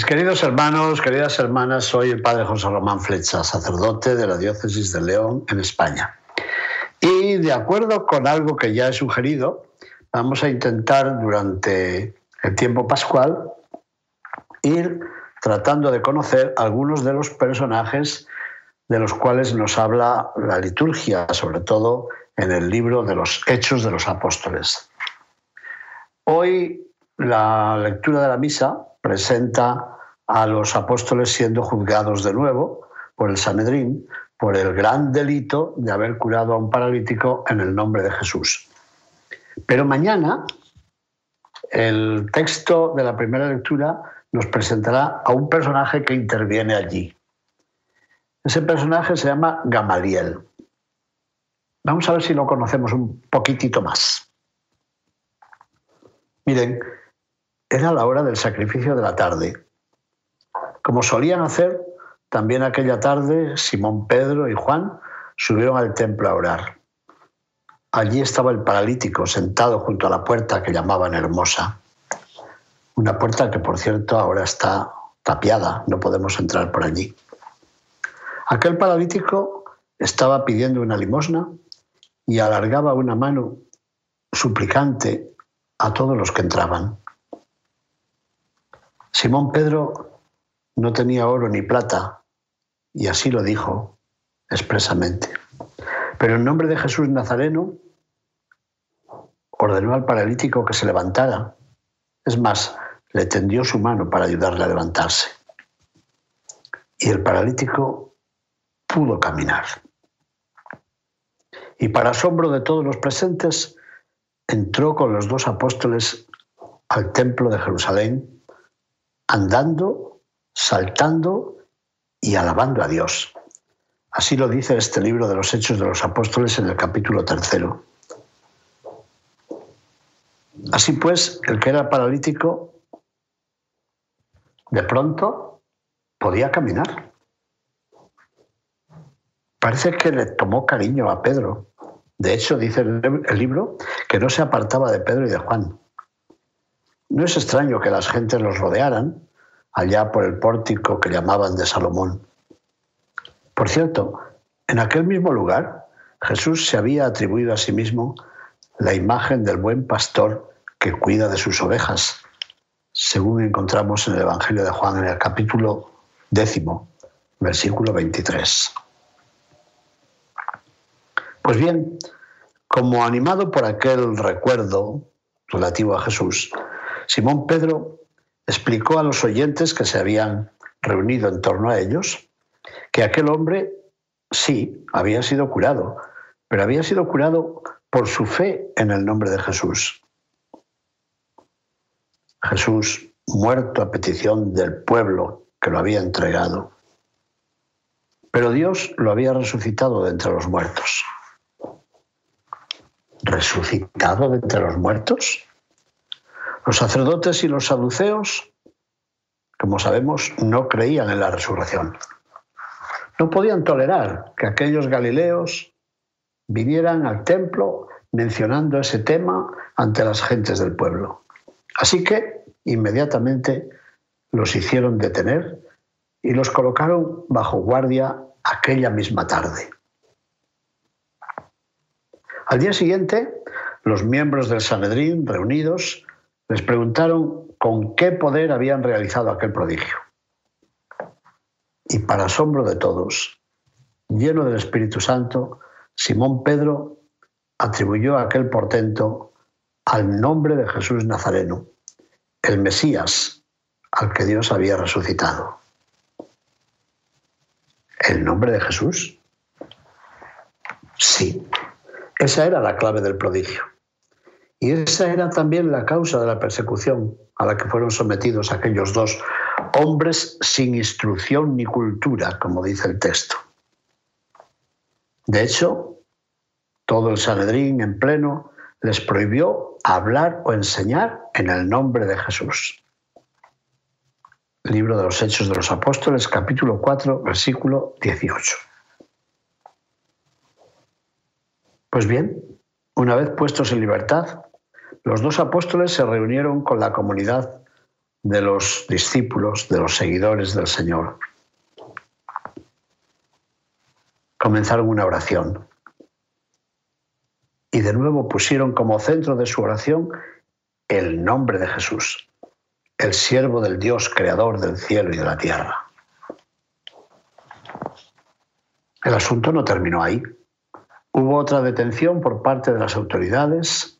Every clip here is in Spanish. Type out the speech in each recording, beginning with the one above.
Mis queridos hermanos, queridas hermanas, soy el padre José Román Flecha, sacerdote de la diócesis de León en España. Y de acuerdo con algo que ya he sugerido, vamos a intentar durante el tiempo pascual ir tratando de conocer algunos de los personajes de los cuales nos habla la liturgia, sobre todo en el libro de los Hechos de los Apóstoles. Hoy la lectura de la misa presenta a los apóstoles siendo juzgados de nuevo por el Sanedrín por el gran delito de haber curado a un paralítico en el nombre de Jesús. Pero mañana el texto de la primera lectura nos presentará a un personaje que interviene allí. Ese personaje se llama Gamaliel. Vamos a ver si lo conocemos un poquitito más. Miren, era la hora del sacrificio de la tarde. Como solían hacer, también aquella tarde Simón Pedro y Juan subieron al templo a orar. Allí estaba el paralítico sentado junto a la puerta que llamaban Hermosa. Una puerta que, por cierto, ahora está tapiada, no podemos entrar por allí. Aquel paralítico estaba pidiendo una limosna y alargaba una mano suplicante a todos los que entraban. Simón Pedro no tenía oro ni plata y así lo dijo expresamente. Pero en nombre de Jesús Nazareno ordenó al paralítico que se levantara. Es más, le tendió su mano para ayudarle a levantarse. Y el paralítico pudo caminar. Y para asombro de todos los presentes, entró con los dos apóstoles al templo de Jerusalén, andando, saltando y alabando a Dios. Así lo dice este libro de los Hechos de los Apóstoles en el capítulo tercero. Así pues, el que era paralítico, de pronto podía caminar. Parece que le tomó cariño a Pedro. De hecho, dice el libro que no se apartaba de Pedro y de Juan. No es extraño que las gentes los rodearan allá por el pórtico que llamaban de Salomón. Por cierto, en aquel mismo lugar Jesús se había atribuido a sí mismo la imagen del buen pastor que cuida de sus ovejas, según encontramos en el Evangelio de Juan en el capítulo décimo, versículo 23. Pues bien, como animado por aquel recuerdo relativo a Jesús, Simón Pedro explicó a los oyentes que se habían reunido en torno a ellos que aquel hombre sí había sido curado, pero había sido curado por su fe en el nombre de Jesús. Jesús muerto a petición del pueblo que lo había entregado. Pero Dios lo había resucitado de entre los muertos. ¿Resucitado de entre los muertos? Los sacerdotes y los saduceos, como sabemos, no creían en la resurrección. No podían tolerar que aquellos galileos vinieran al templo mencionando ese tema ante las gentes del pueblo. Así que inmediatamente los hicieron detener y los colocaron bajo guardia aquella misma tarde. Al día siguiente, los miembros del Sanedrín reunidos les preguntaron con qué poder habían realizado aquel prodigio y para asombro de todos, lleno del Espíritu Santo, Simón Pedro atribuyó aquel portento al nombre de Jesús Nazareno, el Mesías al que Dios había resucitado. ¿El nombre de Jesús? Sí, esa era la clave del prodigio. Y esa era también la causa de la persecución a la que fueron sometidos aquellos dos hombres sin instrucción ni cultura, como dice el texto. De hecho, todo el Sanedrín en pleno les prohibió hablar o enseñar en el nombre de Jesús. Libro de los Hechos de los Apóstoles, capítulo 4, versículo 18. Pues bien, una vez puestos en libertad, los dos apóstoles se reunieron con la comunidad de los discípulos, de los seguidores del Señor. Comenzaron una oración y de nuevo pusieron como centro de su oración el nombre de Jesús, el siervo del Dios creador del cielo y de la tierra. El asunto no terminó ahí. Hubo otra detención por parte de las autoridades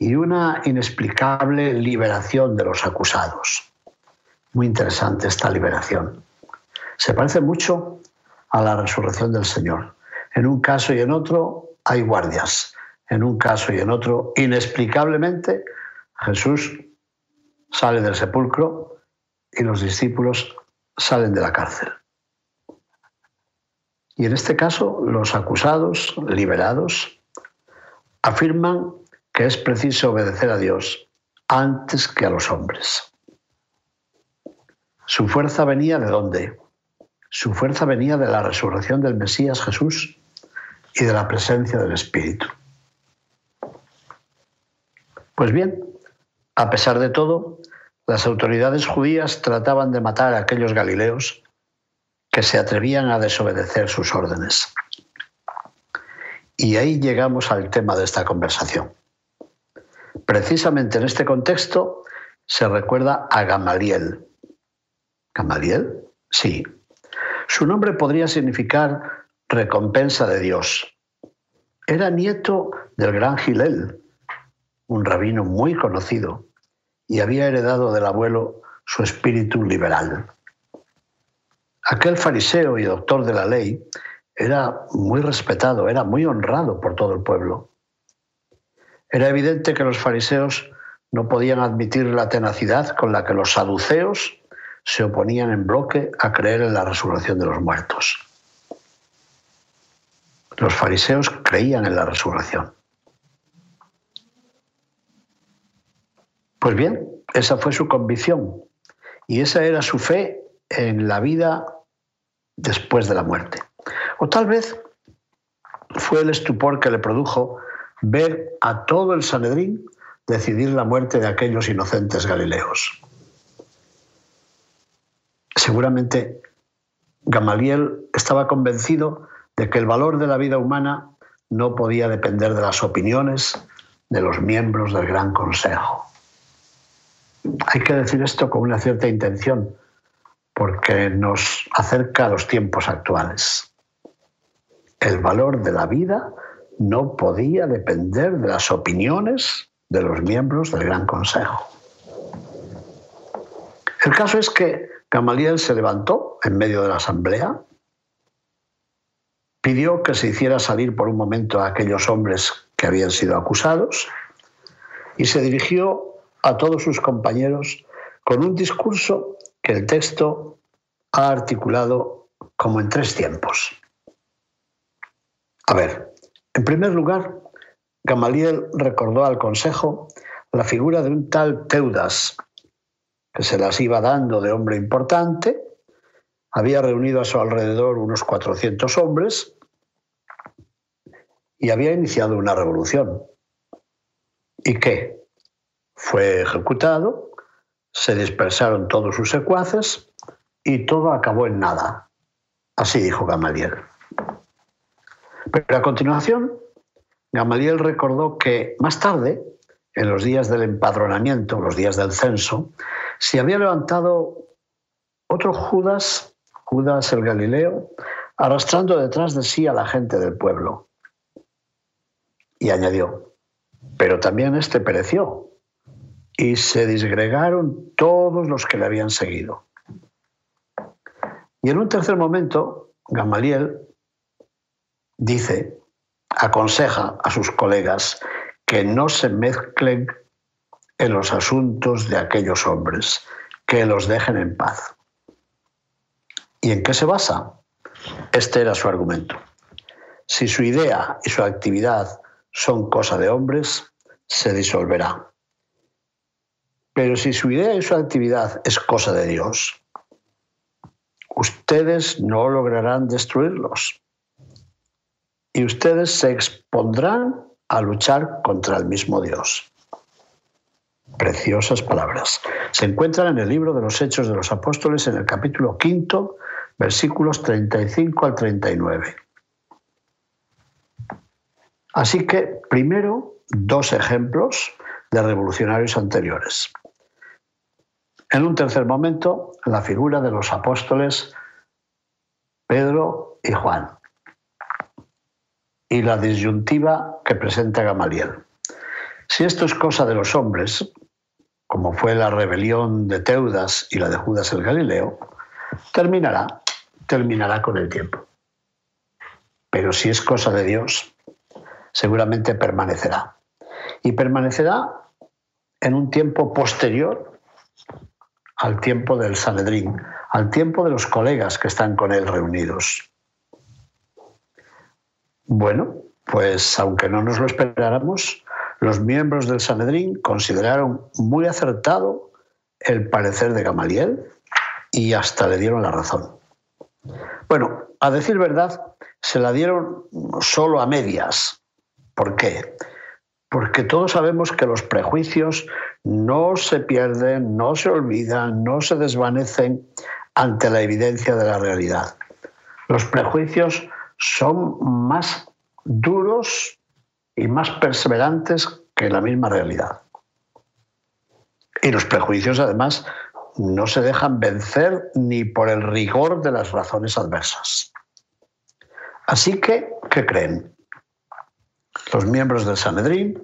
y una inexplicable liberación de los acusados. Muy interesante esta liberación. Se parece mucho a la resurrección del Señor. En un caso y en otro hay guardias. En un caso y en otro, inexplicablemente, Jesús sale del sepulcro y los discípulos salen de la cárcel. Y en este caso, los acusados, liberados, afirman es preciso obedecer a Dios antes que a los hombres. Su fuerza venía de dónde? Su fuerza venía de la resurrección del Mesías Jesús y de la presencia del Espíritu. Pues bien, a pesar de todo, las autoridades judías trataban de matar a aquellos galileos que se atrevían a desobedecer sus órdenes. Y ahí llegamos al tema de esta conversación. Precisamente en este contexto se recuerda a Gamaliel. ¿Gamaliel? Sí. Su nombre podría significar recompensa de Dios. Era nieto del gran Gilel, un rabino muy conocido, y había heredado del abuelo su espíritu liberal. Aquel fariseo y doctor de la ley era muy respetado, era muy honrado por todo el pueblo. Era evidente que los fariseos no podían admitir la tenacidad con la que los saduceos se oponían en bloque a creer en la resurrección de los muertos. Los fariseos creían en la resurrección. Pues bien, esa fue su convicción y esa era su fe en la vida después de la muerte. O tal vez fue el estupor que le produjo ver a todo el Sanedrín decidir la muerte de aquellos inocentes galileos. Seguramente Gamaliel estaba convencido de que el valor de la vida humana no podía depender de las opiniones de los miembros del Gran Consejo. Hay que decir esto con una cierta intención, porque nos acerca a los tiempos actuales. El valor de la vida no podía depender de las opiniones de los miembros del Gran Consejo. El caso es que Gamaliel se levantó en medio de la asamblea, pidió que se hiciera salir por un momento a aquellos hombres que habían sido acusados y se dirigió a todos sus compañeros con un discurso que el texto ha articulado como en tres tiempos. A ver, en primer lugar, Gamaliel recordó al Consejo la figura de un tal Teudas, que se las iba dando de hombre importante, había reunido a su alrededor unos 400 hombres y había iniciado una revolución. ¿Y qué? Fue ejecutado, se dispersaron todos sus secuaces y todo acabó en nada. Así dijo Gamaliel. Pero a continuación, Gamaliel recordó que más tarde, en los días del empadronamiento, los días del censo, se había levantado otro Judas, Judas el Galileo, arrastrando detrás de sí a la gente del pueblo. Y añadió, pero también este pereció, y se disgregaron todos los que le habían seguido. Y en un tercer momento, Gamaliel dice, aconseja a sus colegas que no se mezclen en los asuntos de aquellos hombres, que los dejen en paz. ¿Y en qué se basa? Este era su argumento. Si su idea y su actividad son cosa de hombres, se disolverá. Pero si su idea y su actividad es cosa de Dios, ustedes no lograrán destruirlos. Y ustedes se expondrán a luchar contra el mismo Dios. Preciosas palabras. Se encuentran en el libro de los Hechos de los Apóstoles en el capítulo quinto, versículos 35 al 39. Así que, primero, dos ejemplos de revolucionarios anteriores. En un tercer momento, la figura de los apóstoles Pedro y Juan y la disyuntiva que presenta Gamaliel. Si esto es cosa de los hombres, como fue la rebelión de Teudas y la de Judas el Galileo, terminará, terminará con el tiempo. Pero si es cosa de Dios, seguramente permanecerá. Y permanecerá en un tiempo posterior al tiempo del Sanedrín, al tiempo de los colegas que están con él reunidos. Bueno, pues aunque no nos lo esperáramos, los miembros del Sanedrín consideraron muy acertado el parecer de Gamaliel y hasta le dieron la razón. Bueno, a decir verdad, se la dieron solo a medias. ¿Por qué? Porque todos sabemos que los prejuicios no se pierden, no se olvidan, no se desvanecen ante la evidencia de la realidad. Los prejuicios son más duros y más perseverantes que la misma realidad. Y los prejuicios, además, no se dejan vencer ni por el rigor de las razones adversas. Así que, ¿qué creen? Los miembros del Sanedrín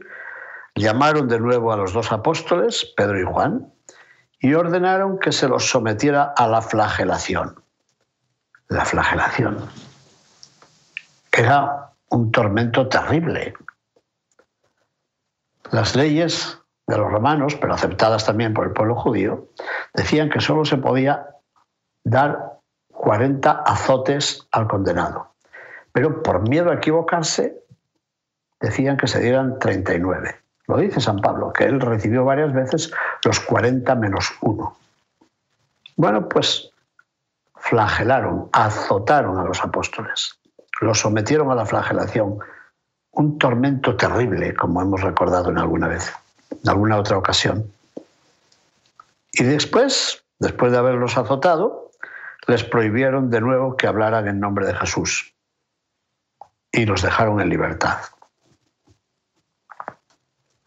llamaron de nuevo a los dos apóstoles, Pedro y Juan, y ordenaron que se los sometiera a la flagelación. La flagelación era un tormento terrible. Las leyes de los romanos, pero aceptadas también por el pueblo judío, decían que solo se podía dar 40 azotes al condenado. Pero por miedo a equivocarse, decían que se dieran 39. Lo dice San Pablo, que él recibió varias veces los 40 menos 1. Bueno, pues flagelaron, azotaron a los apóstoles, los sometieron a la flagelación, un tormento terrible, como hemos recordado en alguna vez, en alguna otra ocasión. Y después, después de haberlos azotado, les prohibieron de nuevo que hablaran en nombre de Jesús y los dejaron en libertad.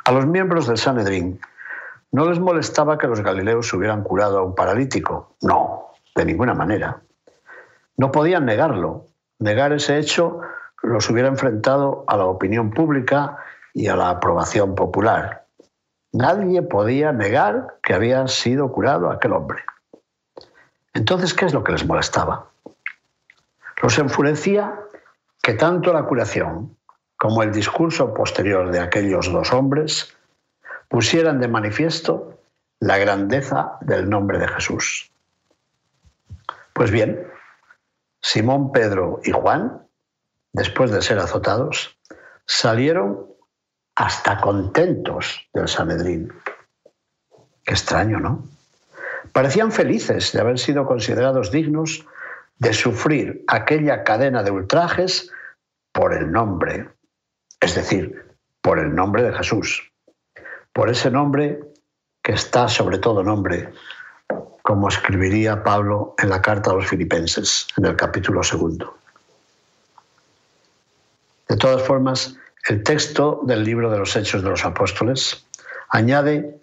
A los miembros del Sanedrín no les molestaba que los galileos hubieran curado a un paralítico. No, de ninguna manera. No podían negarlo. Negar ese hecho los hubiera enfrentado a la opinión pública y a la aprobación popular. Nadie podía negar que había sido curado aquel hombre. Entonces, ¿qué es lo que les molestaba? Los enfurecía que tanto la curación como el discurso posterior de aquellos dos hombres pusieran de manifiesto la grandeza del nombre de Jesús. Pues bien, Simón, Pedro y Juan, después de ser azotados, salieron hasta contentos del Sanedrín. Qué extraño, ¿no? Parecían felices de haber sido considerados dignos de sufrir aquella cadena de ultrajes por el nombre es decir, por el nombre de Jesús, por ese nombre que está sobre todo nombre, como escribiría Pablo en la carta a los filipenses, en el capítulo segundo. De todas formas, el texto del libro de los Hechos de los Apóstoles añade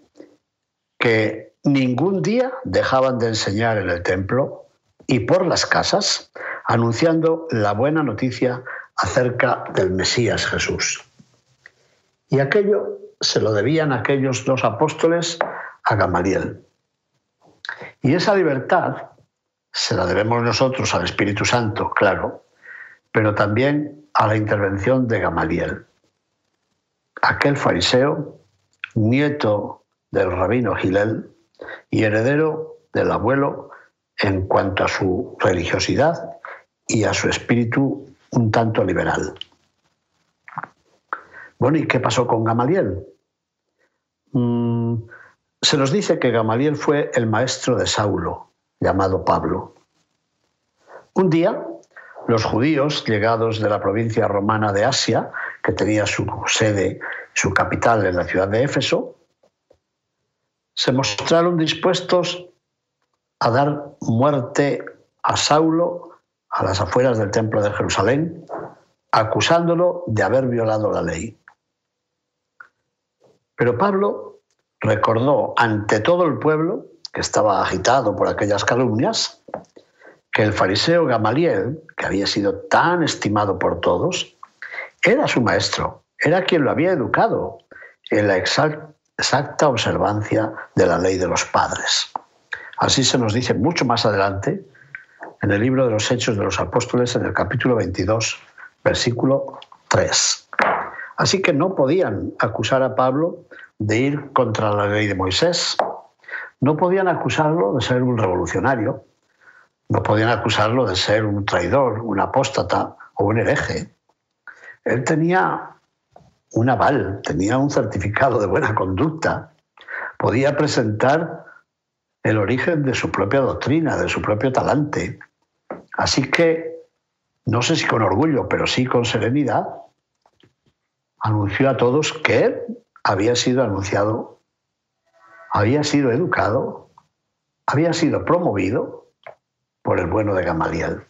que ningún día dejaban de enseñar en el templo y por las casas, anunciando la buena noticia acerca del Mesías Jesús. Y aquello se lo debían aquellos dos apóstoles a Gamaliel. Y esa libertad se la debemos nosotros al Espíritu Santo, claro, pero también a la intervención de Gamaliel. aquel fariseo, nieto del rabino Gilel y heredero del abuelo en cuanto a su religiosidad y a su espíritu un tanto liberal. Bueno, ¿y qué pasó con Gamaliel? Se nos dice que Gamaliel fue el maestro de Saulo, llamado Pablo. Un día, los judíos llegados de la provincia romana de Asia, que tenía su sede, su capital en la ciudad de Éfeso, se mostraron dispuestos a dar muerte a Saulo a las afueras del templo de Jerusalén, acusándolo de haber violado la ley. Pero Pablo recordó ante todo el pueblo, que estaba agitado por aquellas calumnias, que el fariseo Gamaliel, que había sido tan estimado por todos, era su maestro, era quien lo había educado en la exacta observancia de la ley de los padres. Así se nos dice mucho más adelante en el libro de los Hechos de los Apóstoles, en el capítulo 22, versículo 3. Así que no podían acusar a Pablo de ir contra la ley de Moisés, no podían acusarlo de ser un revolucionario, no podían acusarlo de ser un traidor, un apóstata o un hereje. Él tenía un aval, tenía un certificado de buena conducta, podía presentar el origen de su propia doctrina, de su propio talante. Así que, no sé si con orgullo, pero sí con serenidad, anunció a todos que él había sido anunciado, había sido educado, había sido promovido por el bueno de Gamaliel.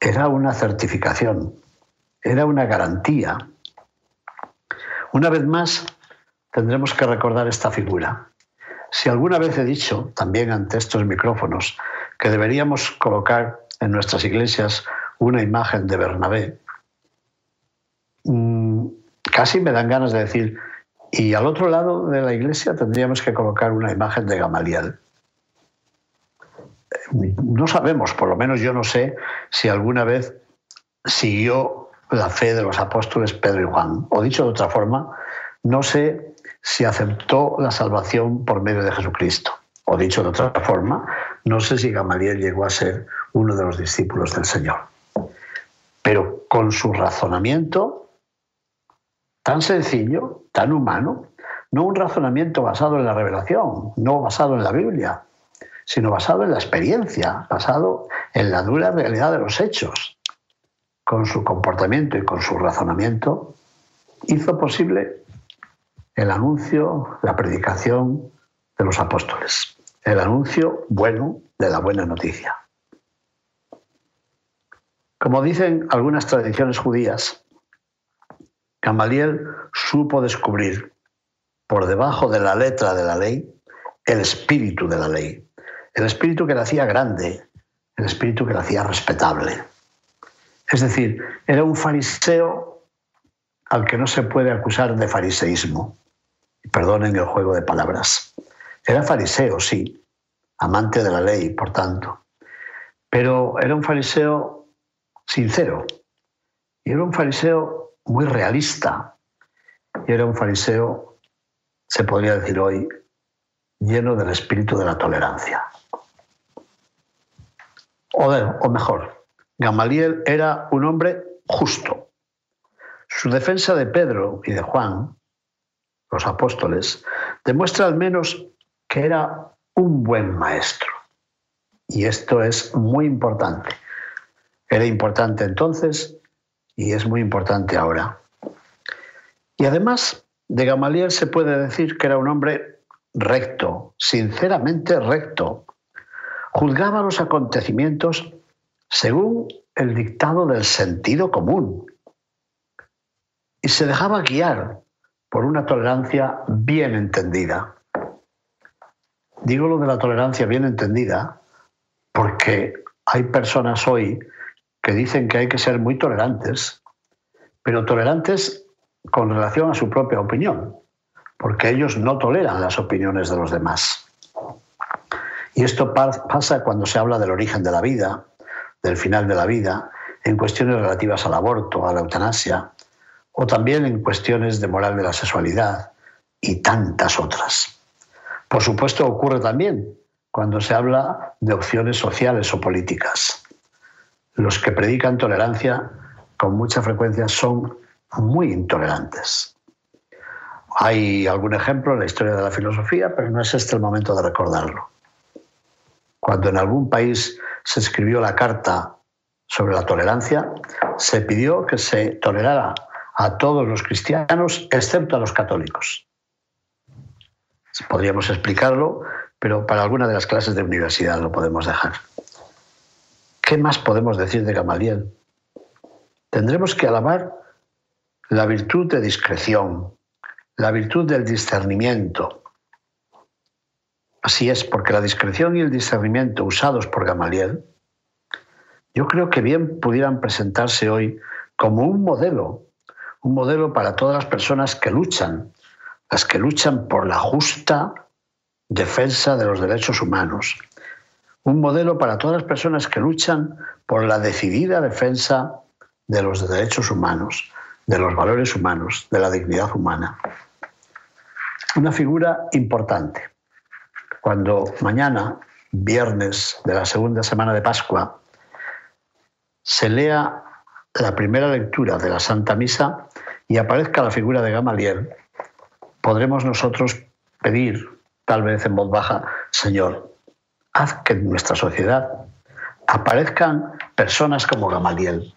Era una certificación, era una garantía. Una vez más, tendremos que recordar esta figura. Si alguna vez he dicho, también ante estos micrófonos, que deberíamos colocar en nuestras iglesias una imagen de Bernabé, mm, casi me dan ganas de decir, y al otro lado de la iglesia tendríamos que colocar una imagen de Gamaliel. No sabemos, por lo menos yo no sé si alguna vez siguió la fe de los apóstoles Pedro y Juan. O dicho de otra forma, no sé si aceptó la salvación por medio de Jesucristo. O dicho de otra forma, no sé si Gamaliel llegó a ser uno de los discípulos del Señor. Pero con su razonamiento tan sencillo, tan humano, no un razonamiento basado en la revelación, no basado en la Biblia, sino basado en la experiencia, basado en la dura realidad de los hechos. Con su comportamiento y con su razonamiento, hizo posible el anuncio, la predicación de los apóstoles, el anuncio bueno de la buena noticia. Como dicen algunas tradiciones judías, Gamaliel supo descubrir por debajo de la letra de la ley el espíritu de la ley, el espíritu que la hacía grande, el espíritu que la hacía respetable. Es decir, era un fariseo al que no se puede acusar de fariseísmo. Perdonen el juego de palabras. Era fariseo, sí, amante de la ley, por tanto, pero era un fariseo sincero y era un fariseo muy realista. Y era un fariseo, se podría decir hoy, lleno del espíritu de la tolerancia. O, o mejor, Gamaliel era un hombre justo. Su defensa de Pedro y de Juan, los apóstoles, demuestra al menos que era un buen maestro. Y esto es muy importante. Era importante entonces y es muy importante ahora. Y además, de Gamaliel se puede decir que era un hombre recto, sinceramente recto. Juzgaba los acontecimientos según el dictado del sentido común y se dejaba guiar por una tolerancia bien entendida. Digo lo de la tolerancia bien entendida porque hay personas hoy que dicen que hay que ser muy tolerantes, pero tolerantes con relación a su propia opinión, porque ellos no toleran las opiniones de los demás. Y esto pasa cuando se habla del origen de la vida, del final de la vida, en cuestiones relativas al aborto, a la eutanasia o también en cuestiones de moral de la sexualidad y tantas otras. Por supuesto, ocurre también cuando se habla de opciones sociales o políticas. Los que predican tolerancia con mucha frecuencia son muy intolerantes. Hay algún ejemplo en la historia de la filosofía, pero no es este el momento de recordarlo. Cuando en algún país se escribió la carta sobre la tolerancia, se pidió que se tolerara a todos los cristianos, excepto a los católicos. Podríamos explicarlo, pero para alguna de las clases de universidad lo podemos dejar. ¿Qué más podemos decir de Gamaliel? Tendremos que alabar la virtud de discreción, la virtud del discernimiento. Así es, porque la discreción y el discernimiento usados por Gamaliel, yo creo que bien pudieran presentarse hoy como un modelo, un modelo para todas las personas que luchan, las que luchan por la justa defensa de los derechos humanos, un modelo para todas las personas que luchan por la decidida defensa de los derechos humanos, de los valores humanos, de la dignidad humana. Una figura importante. Cuando mañana, viernes de la segunda semana de Pascua, se lea la primera lectura de la Santa Misa y aparezca la figura de Gamaliel, podremos nosotros pedir, tal vez en voz baja, Señor, haz que en nuestra sociedad aparezcan personas como Gamaliel,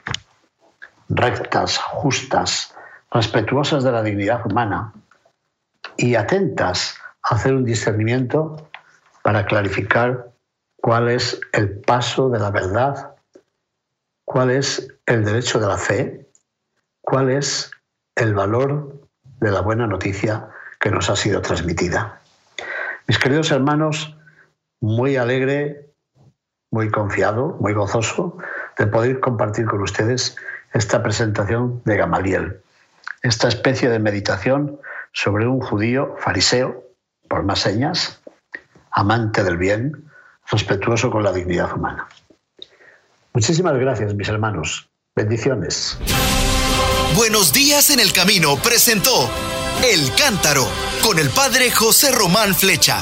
rectas, justas, respetuosas de la dignidad humana y atentas a hacer un discernimiento para clarificar cuál es el paso de la verdad, cuál es el derecho de la fe, cuál es el valor de la buena noticia que nos ha sido transmitida. Mis queridos hermanos, muy alegre, muy confiado, muy gozoso de poder compartir con ustedes esta presentación de Gamaliel, esta especie de meditación sobre un judío fariseo, por más señas, amante del bien, respetuoso con la dignidad humana. Muchísimas gracias, mis hermanos. Bendiciones. Buenos días en el camino presentó El Cántaro con el padre José Román Flecha.